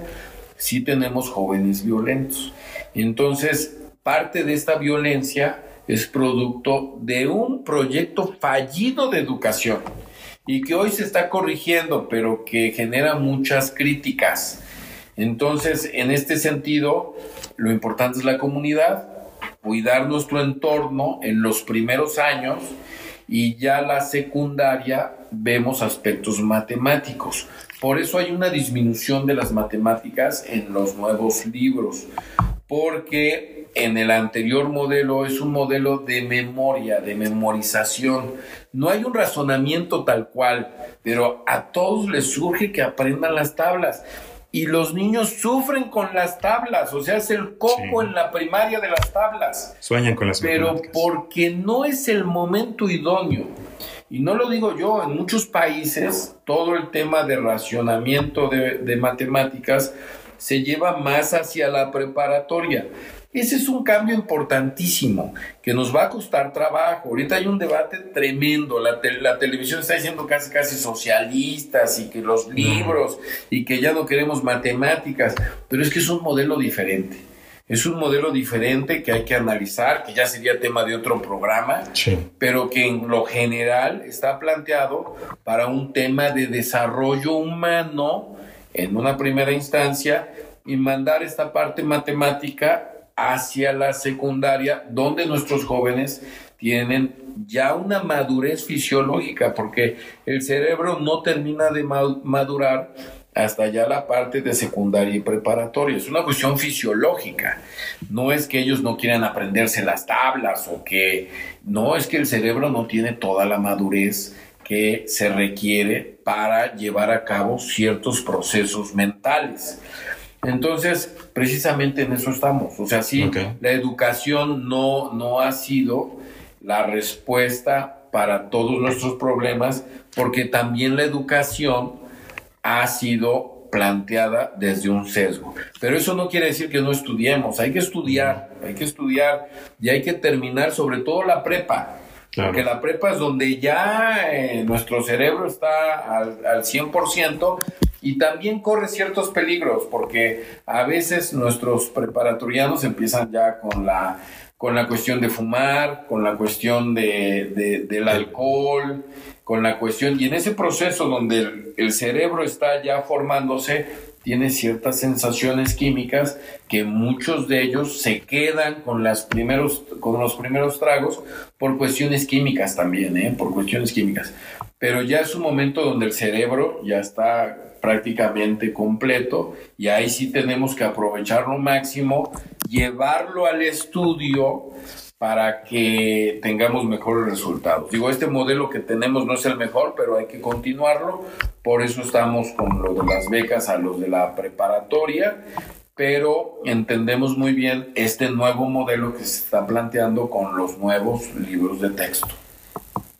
sí tenemos jóvenes violentos. Entonces, parte de esta violencia es producto de un proyecto fallido de educación y que hoy se está corrigiendo, pero que genera muchas críticas. Entonces, en este sentido, lo importante es la comunidad, cuidar nuestro entorno en los primeros años y ya la secundaria vemos aspectos matemáticos. Por eso hay una disminución de las matemáticas en los nuevos libros, porque en el anterior modelo es un modelo de memoria, de memorización. No hay un razonamiento tal cual, pero a todos les surge que aprendan las tablas. Y los niños sufren con las tablas, o sea, es el coco en la primaria de las tablas. Sueñan con las Pero porque no es el momento idóneo. Y no lo digo yo, en muchos países todo el tema de racionamiento de, de matemáticas se lleva más hacia la preparatoria. Ese es un cambio importantísimo que nos va a costar trabajo. Ahorita hay un debate tremendo. La, la, televisión está diciendo casi casi socialistas y que los libros y que ya no queremos matemáticas. Pero es que es un modelo diferente. Es un modelo diferente que hay que analizar, que ya sería tema de otro programa, pero que en lo general está planteado para un tema de desarrollo humano en una primera instancia y mandar esta parte matemática hacia la secundaria, donde nuestros jóvenes tienen ya una madurez fisiológica, porque el cerebro no termina de madurar hasta ya la parte de secundaria y preparatoria. Es una cuestión fisiológica. No es que ellos no quieran aprenderse las tablas o que no es que el cerebro no tiene toda la madurez que se requiere para llevar a cabo ciertos procesos mentales. Entonces, precisamente en eso estamos. O sea, sí, la educación no, no ha sido la respuesta para todos nuestros problemas, porque también la educación ha sido planteada desde un sesgo. Pero eso no quiere decir que no estudiemos, hay que estudiar, hay que estudiar y hay que terminar sobre todo la prepa. Porque la prepa es donde ya eh, nuestro cerebro está al, al 100%, y también corre ciertos peligros porque a veces nuestros preparatorianos empiezan ya con la con la cuestión de fumar, con la cuestión de, del alcohol, con la cuestión, y en ese proceso donde el, cerebro está ya formándose, tiene ciertas sensaciones químicas que muchos de ellos se quedan con, los primeros tragos por cuestiones químicas también, ¿eh? por cuestiones químicas. Pero ya es un momento donde el cerebro ya está prácticamente completo y ahí sí tenemos que aprovecharlo máximo, llevarlo al estudio para que tengamos mejores resultados. Digo, este modelo que tenemos no es el mejor, pero hay que continuarlo, por eso estamos con lo de las becas a los de la preparatoria, pero entendemos muy bien este nuevo modelo que se está planteando con los nuevos libros de texto.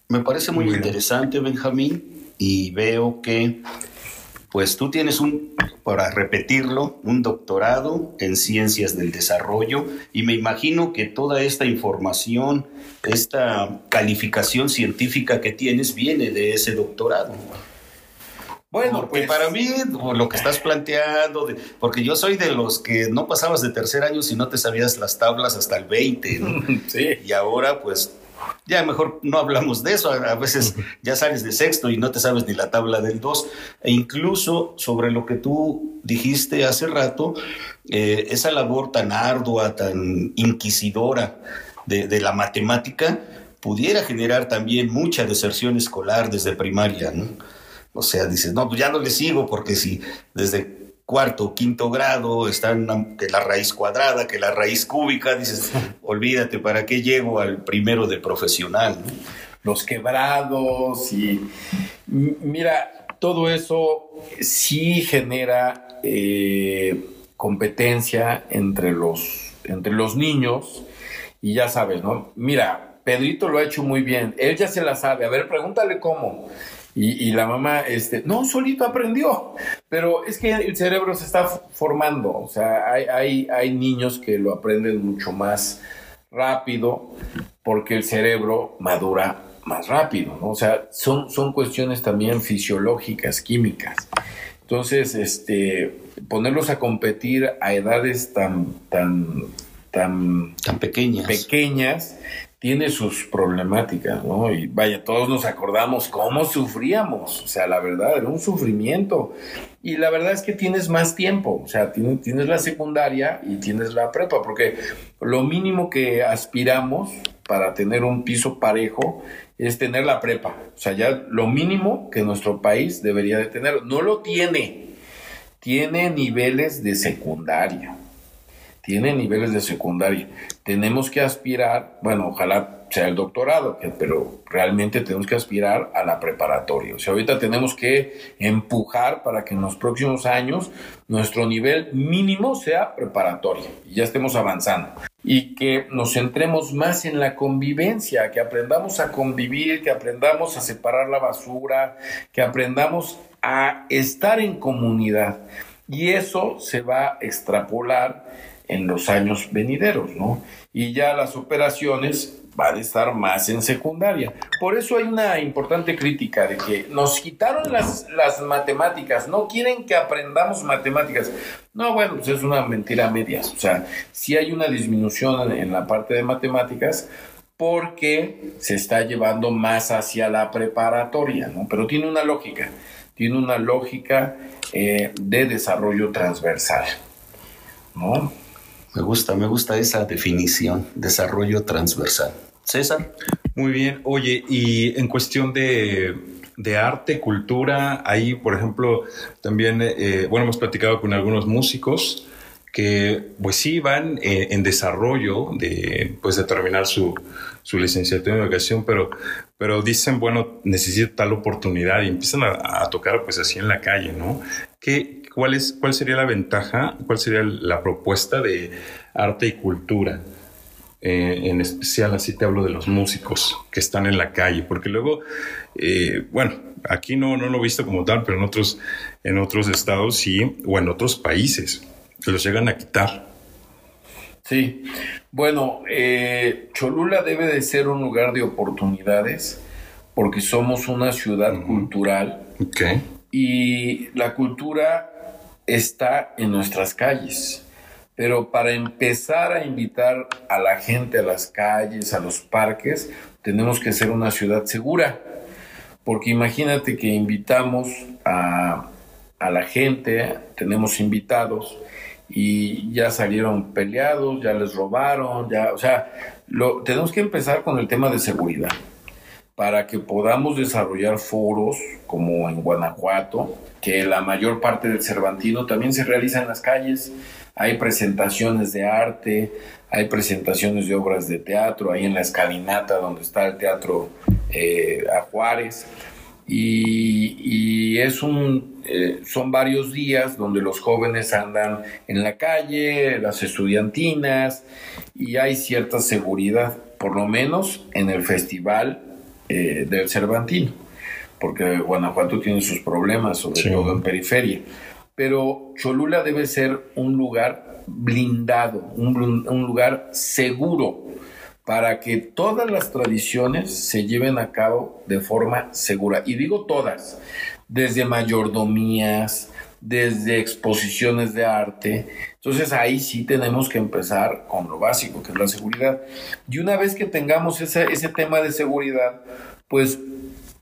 Me parece muy interesante, Benjamín, y veo que pues tú tienes un, para repetirlo, un doctorado en ciencias del desarrollo y me imagino que toda esta información, esta calificación científica que tienes viene de ese doctorado. Bueno, porque pues, para mí lo que estás planteando, porque yo soy de los que no pasabas de tercer año si no te sabías las tablas hasta el 20, ¿no? <laughs> Sí. Y ahora pues ya mejor no hablamos de eso, a veces ya sales de sexto y no te sabes ni la tabla del 2, e incluso sobre lo que tú dijiste hace rato, eh, esa labor tan ardua, tan inquisidora de, la matemática, pudiera generar también mucha deserción escolar desde primaria, ¿no? O sea, dices, no, pues ya no le sigo porque si desde cuarto, quinto grado, están que la raíz cuadrada, que la raíz cúbica, dices, <laughs> olvídate, ¿para qué llego al primero de profesional? Los quebrados y mira, todo eso sí genera eh, competencia entre los, entre los niños y ya sabes, ¿no? Mira, Pedrito lo ha hecho muy bien, él ya se la sabe, a ver, pregúntale cómo. Y, la mamá, este, no, solito aprendió, pero es que el cerebro se está formando, o sea, hay, hay, hay niños que lo aprenden mucho más rápido porque el cerebro madura más rápido, ¿no? O sea, son, son cuestiones también fisiológicas, químicas. Entonces, este, ponerlos a competir a edades tan, tan, tan, tan pequeñas. pequeñas tiene sus problemáticas, ¿no? Y vaya, todos nos acordamos cómo sufríamos, o sea, la verdad, era un sufrimiento. Y la verdad es que tienes más tiempo, o sea, tienes, la secundaria y tienes la prepa, porque lo mínimo que aspiramos para tener un piso parejo es tener la prepa. O sea, ya lo mínimo que nuestro país debería de tener. No lo tiene. Tiene niveles de secundaria tiene niveles de secundaria. Tenemos que aspirar, bueno, ojalá sea el doctorado, pero realmente tenemos que aspirar a la preparatoria. O sea, ahorita tenemos que empujar para que en los próximos años nuestro nivel mínimo sea preparatoria y ya estemos avanzando. Y que nos centremos más en la convivencia, que aprendamos a convivir, que aprendamos a separar la basura, que aprendamos a estar en comunidad. Y eso se va a extrapolar en los años venideros, ¿no? Y ya las operaciones van a estar más en secundaria. Por eso hay una importante crítica de que nos quitaron las, las matemáticas, no quieren que aprendamos matemáticas. No, bueno, pues es una mentira a medias. O sea, sí hay una disminución en, la parte de matemáticas porque se está llevando más hacia la preparatoria, ¿no? Pero tiene una lógica, tiene una lógica eh, de desarrollo transversal, ¿no? Me gusta, me gusta esa definición, desarrollo transversal. César. Muy bien, oye, y en cuestión de, arte, cultura, ahí, por ejemplo, también, eh, bueno, hemos platicado con algunos músicos que, pues sí, van eh, en desarrollo de, pues, de terminar su, su licenciatura en educación, pero, pero dicen, bueno, necesito tal oportunidad y empiezan a, a tocar, pues, así en la calle, ¿no? ¿Qué, ¿cuál, es, ¿cuál sería la ventaja, cuál sería la propuesta de arte y cultura? Eh, en especial así te hablo de los músicos que están en la calle, porque luego, eh, bueno, aquí no, no lo he visto como tal, pero en otros, en otros estados sí, o en otros países, se los llegan a quitar. Sí, bueno, eh, Cholula debe de ser un lugar de oportunidades porque somos una ciudad cultural y la cultura está en nuestras calles. Pero para empezar a invitar a la gente a las calles, a los parques, tenemos que ser una ciudad segura. Porque imagínate que invitamos a, la gente, tenemos invitados y ya salieron peleados, ya les robaron, ya, o sea, lo, tenemos que empezar con el tema de seguridad para que podamos desarrollar foros como en Guanajuato, que la mayor parte del Cervantino también se realiza en las calles. Hay presentaciones de arte, hay presentaciones de obras de teatro, ahí en la escalinata donde está el teatro eh, a Juárez. Y, es un, eh, son varios días donde los jóvenes andan en la calle, las estudiantinas, y hay cierta seguridad, por lo menos en el festival eh, del Cervantino, porque Guanajuato tiene sus problemas, sobre todo en periferia. Pero Cholula debe ser un lugar blindado, un, un lugar seguro para que todas las tradiciones se lleven a cabo de forma segura. Y digo todas, desde mayordomías, desde exposiciones de arte. Entonces ahí sí tenemos que empezar con lo básico, que es la seguridad. Y una vez que tengamos ese, ese tema de seguridad, pues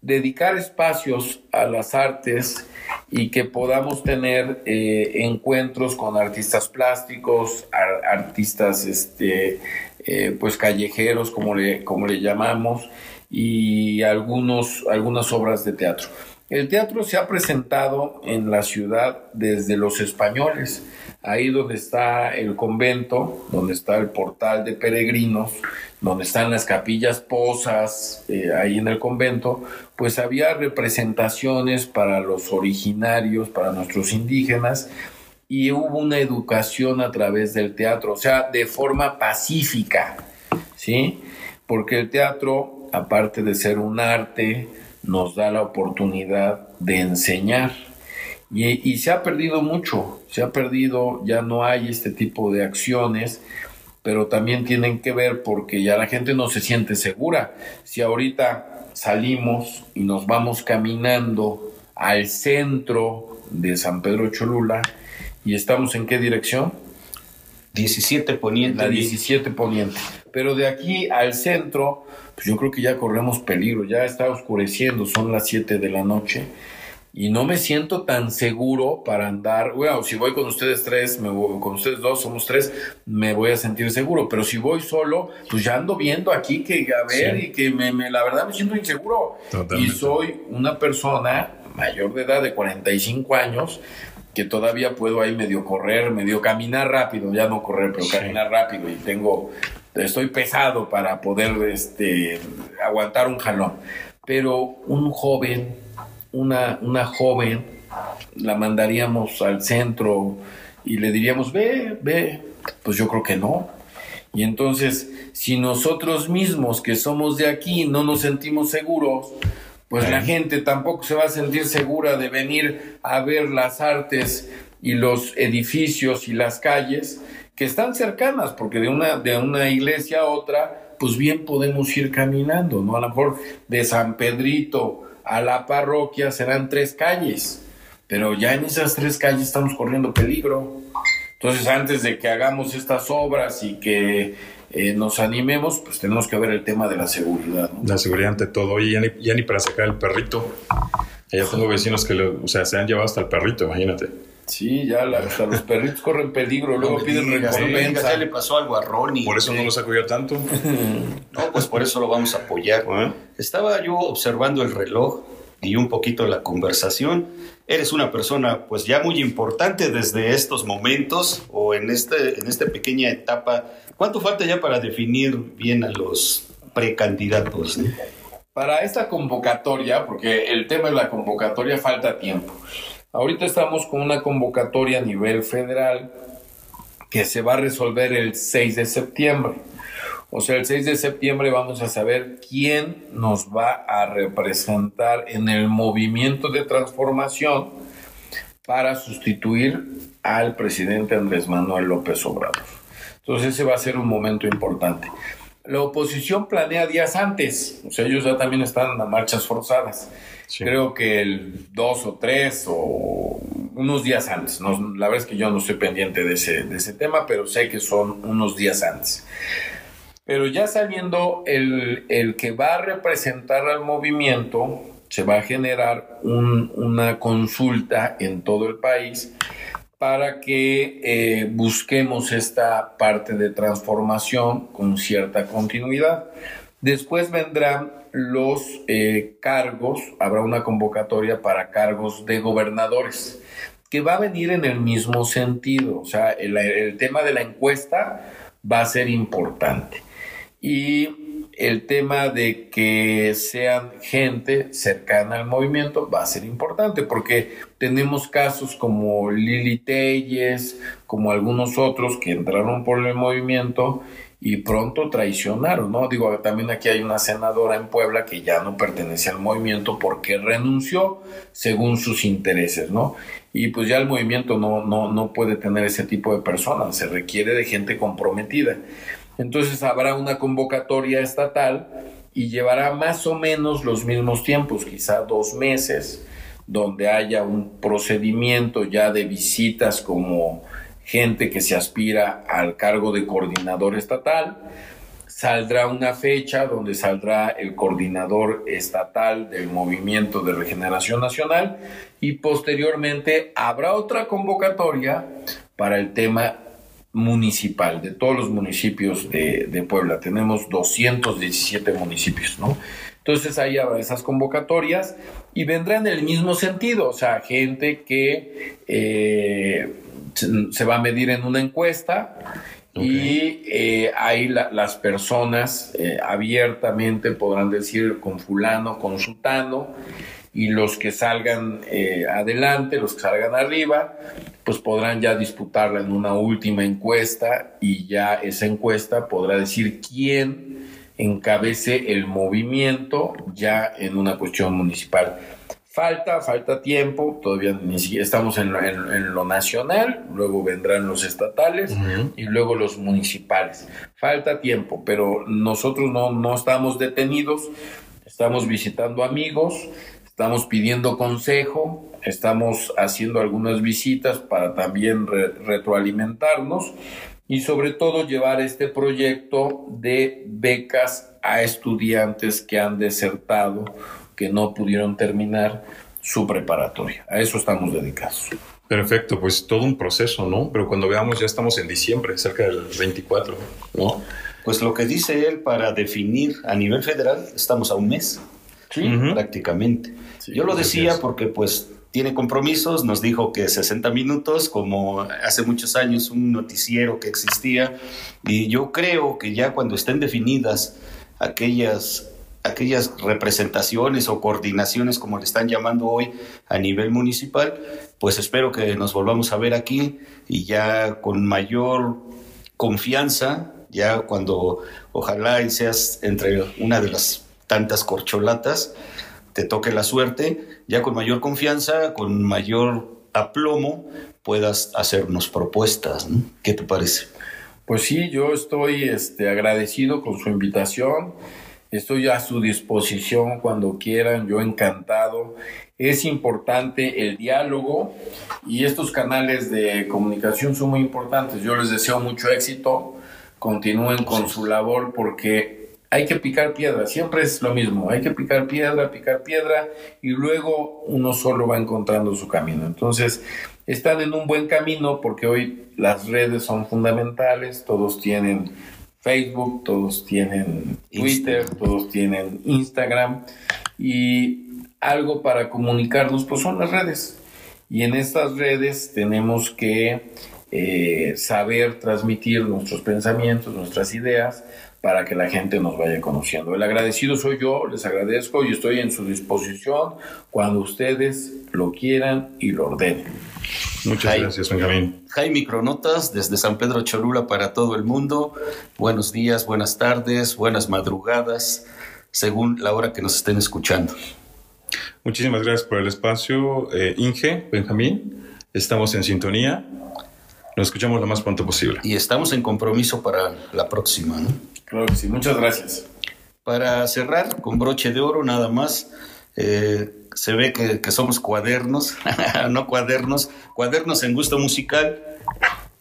dedicar espacios a las artes y que podamos tener eh, encuentros con artistas plásticos, artistas este, eh, pues callejeros, como le, como le llamamos, y algunos, algunas obras de teatro. El teatro se ha presentado en la ciudad desde los españoles, ahí donde está el convento, donde está el portal de peregrinos, donde están las capillas posas, eh, ahí en el convento, pues había representaciones para los originarios, para nuestros indígenas, y hubo una educación a través del teatro, o sea, de forma pacífica, ¿sí? Porque el teatro, aparte de ser un arte, nos da la oportunidad de enseñar. Y, se ha perdido mucho, se ha perdido, ya no hay este tipo de acciones, pero también tienen que ver porque ya la gente no se siente segura. Si ahorita salimos y nos vamos caminando al centro de San Pedro Cholula y estamos en qué dirección? 17 poniente. La 17 poniente. Pero de aquí al centro pues yo creo que ya corremos peligro, ya está oscureciendo, son las 7 de la noche y no me siento tan seguro para andar, bueno, si voy con ustedes tres, me con ustedes dos, somos tres, me voy a sentir seguro, pero si voy solo, pues ya ando viendo aquí que a ver y que me, la verdad me siento inseguro. Y soy una persona mayor de edad de 45 años que todavía puedo ahí medio correr, medio caminar rápido, ya no correr, pero caminar rápido y tengo, estoy pesado para poder este, aguantar un jalón. Pero un joven, una, una joven, la mandaríamos al centro y le diríamos, ve, ve, pues yo creo que no. Y entonces, si nosotros mismos que somos de aquí no nos sentimos seguros, pues la gente tampoco se va a sentir segura de venir a ver las artes y los edificios y las calles que están cercanas, porque de una, de una iglesia a otra, pues bien podemos ir caminando, ¿no? A lo mejor de San Pedrito a la parroquia serán tres calles, pero ya en esas tres calles estamos corriendo peligro. Entonces, antes de que hagamos estas obras y que eh, nos animemos, pues tenemos que ver el tema de la seguridad. La seguridad ante todo. Oye, ya ni, ya ni para sacar el perrito. Ya tengo vecinos que, o sea, se han llevado hasta el perrito, imagínate. Sí, ya hasta los perritos corren peligro, luego piden recompensa. Ya le pasó algo a Ronnie. Por eso no lo saco yo tanto. <laughs> no, pues por eso lo vamos a apoyar. Estaba yo observando el reloj y un poquito la conversación. Eres una persona pues ya muy importante desde estos momentos o en, este, en esta pequeña etapa. ¿Cuánto falta ya para definir bien a los precandidatos? Para esta convocatoria, porque el tema de la convocatoria falta tiempo. Ahorita estamos con una convocatoria a nivel federal que se va a resolver el 6 de septiembre. O sea, el 6 de septiembre vamos a saber quién nos va a representar en el movimiento de transformación para sustituir al presidente Andrés Manuel López Obrador. Entonces ese va a ser un momento importante. La oposición planea días antes, o sea, ellos ya también están a marchas forzadas. Creo que el 2 o 3 o unos días antes. la verdad es que yo no estoy pendiente de ese, de ese tema, pero sé que son unos días antes. Pero ya sabiendo el, el que va a representar al movimiento, se va a generar una consulta en todo el país para que eh, busquemos esta parte de transformación con cierta continuidad. Después vendrán los eh, cargos, habrá una convocatoria para cargos de gobernadores, que va a venir en el mismo sentido, o sea, el tema de la encuesta va a ser importante. Y el tema de que sean gente cercana al movimiento va a ser importante porque tenemos casos como Lili Telles, como algunos otros que entraron por el movimiento y pronto traicionaron, ¿no? Digo, también aquí hay una senadora en Puebla que ya no pertenece al movimiento porque renunció según sus intereses, ¿no? Y pues ya el movimiento no, no, no puede tener ese tipo de personas, se requiere de gente comprometida. Entonces habrá una convocatoria estatal y llevará más o menos los mismos tiempos, quizá dos meses, donde haya un procedimiento ya de visitas como gente que se aspira al cargo de coordinador estatal. Saldrá una fecha donde saldrá el coordinador estatal del Movimiento de Regeneración Nacional y posteriormente habrá otra convocatoria para el tema municipal de todos los municipios de, Puebla. Tenemos 217 municipios, ¿no? Entonces ahí habrá esas convocatorias y vendrá en el mismo sentido, o sea, gente que eh, se, va a medir en una encuesta y eh, ahí las personas eh, abiertamente podrán decir con fulano, con sultano y los que salgan eh, adelante, los que salgan arriba, pues podrán ya disputarla en una última encuesta y ya esa encuesta podrá decir quién encabece el movimiento ya en una cuestión municipal. Falta, falta tiempo, todavía ni siquiera estamos en lo, nacional, luego vendrán los estatales y luego los municipales. Falta tiempo, pero nosotros no, no estamos detenidos, estamos visitando amigos, Estamos pidiendo consejo, estamos haciendo algunas visitas para también retroalimentarnos y sobre todo llevar este proyecto de becas a estudiantes que han desertado, que no pudieron terminar su preparatoria. A eso estamos dedicados. Perfecto, pues todo un proceso, ¿no? Pero cuando veamos ya estamos en diciembre, cerca del 24, ¿no? Pues lo que dice él para definir a nivel federal, estamos a un mes, prácticamente. Yo lo decía porque pues tiene compromisos, nos dijo que 60 minutos, como hace muchos años un noticiero que existía, y yo creo que ya cuando estén definidas aquellas aquellas representaciones o coordinaciones, como le están llamando hoy a nivel municipal, pues espero que nos volvamos a ver aquí y ya con mayor confianza, ya cuando ojalá y seas entre una de las tantas corcholatas, te toque la suerte, ya con mayor confianza, con mayor aplomo, puedas hacernos propuestas. ¿Qué te parece? Pues sí, yo estoy este, agradecido con su invitación. Estoy a su disposición cuando quieran, yo encantado. Es importante el diálogo y estos canales de comunicación son muy importantes. Yo les deseo mucho éxito. Continúen con su labor porque hay que picar piedra, siempre es lo mismo, hay que picar piedra, picar piedra y luego uno solo va encontrando su camino. Entonces, están en un buen camino porque hoy las redes son fundamentales, todos tienen Facebook, todos tienen Twitter, todos tienen Instagram y algo para comunicarnos pues son las redes. Y en estas redes tenemos que eh, saber transmitir nuestros pensamientos, nuestras ideas, para que la gente nos vaya conociendo. El agradecido soy yo, les agradezco y estoy en su disposición cuando ustedes lo quieran y lo ordenen. Muchas gracias, Benjamín. Jaime Cronotas, desde San Pedro Cholula para todo el mundo. Buenos días, buenas tardes, buenas madrugadas, según la hora que nos estén escuchando. Muchísimas gracias por el espacio, eh, Inge, Benjamín. Estamos en sintonía. Nos escuchamos lo más pronto posible. Y estamos en compromiso para la próxima, ¿no? Claro que sí, muchas gracias. Para cerrar, con broche de oro nada más, eh, se ve que, somos cuadernos, <laughs> no cuadernos, cuadernos en gusto musical,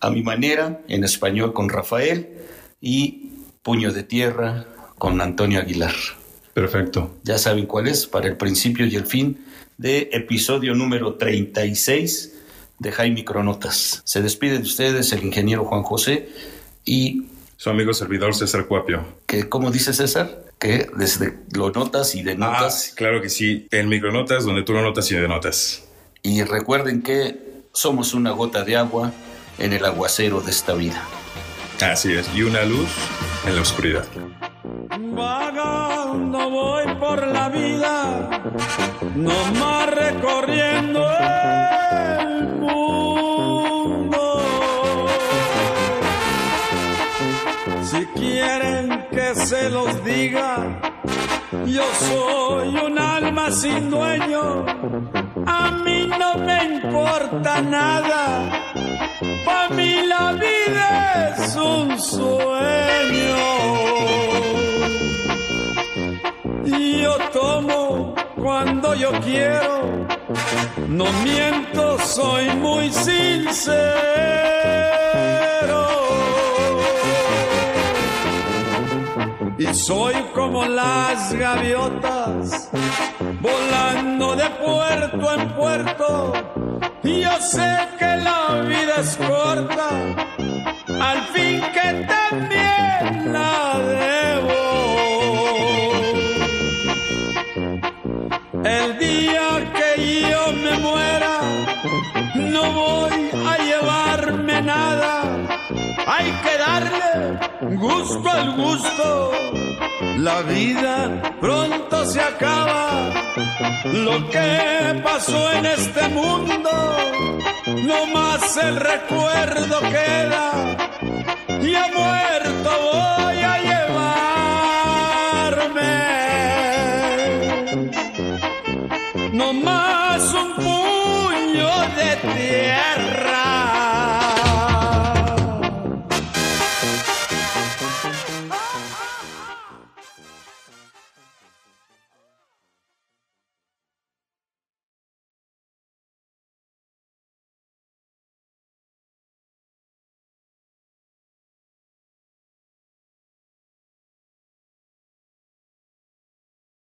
a mi manera, en español con Rafael y Puño de Tierra con Antonio Aguilar. Perfecto. Ya saben cuál es, para el principio y el fin de episodio número 36 de Jaime Cronotas. Se despide de ustedes el ingeniero Juan José y su amigo servidor César Cuapio. ¿Qué, ¿Cómo dice César? Que desde lo notas y denotas. Ah, claro que sí. En micronotas, donde tú lo notas y denotas. Y recuerden que somos una gota de agua en el aguacero de esta vida. Así es. Y una luz en la oscuridad. Vagando voy por la vida, más recorriendo el Si quieren que se los diga, yo soy un alma sin dueño. A mí no me importa nada. Para mí la vida es un sueño. Y yo tomo cuando yo quiero. No miento, soy muy sincero. Y soy como las gaviotas volando de puerto en puerto. Y yo sé que la vida es corta al fin que también la debo. El día que yo me muera no voy hay que darle gusto al gusto. La vida pronto se acaba. Lo que pasó en este mundo, no más el recuerdo queda. Y a muerto voy a llevarme. No más un puño de tierra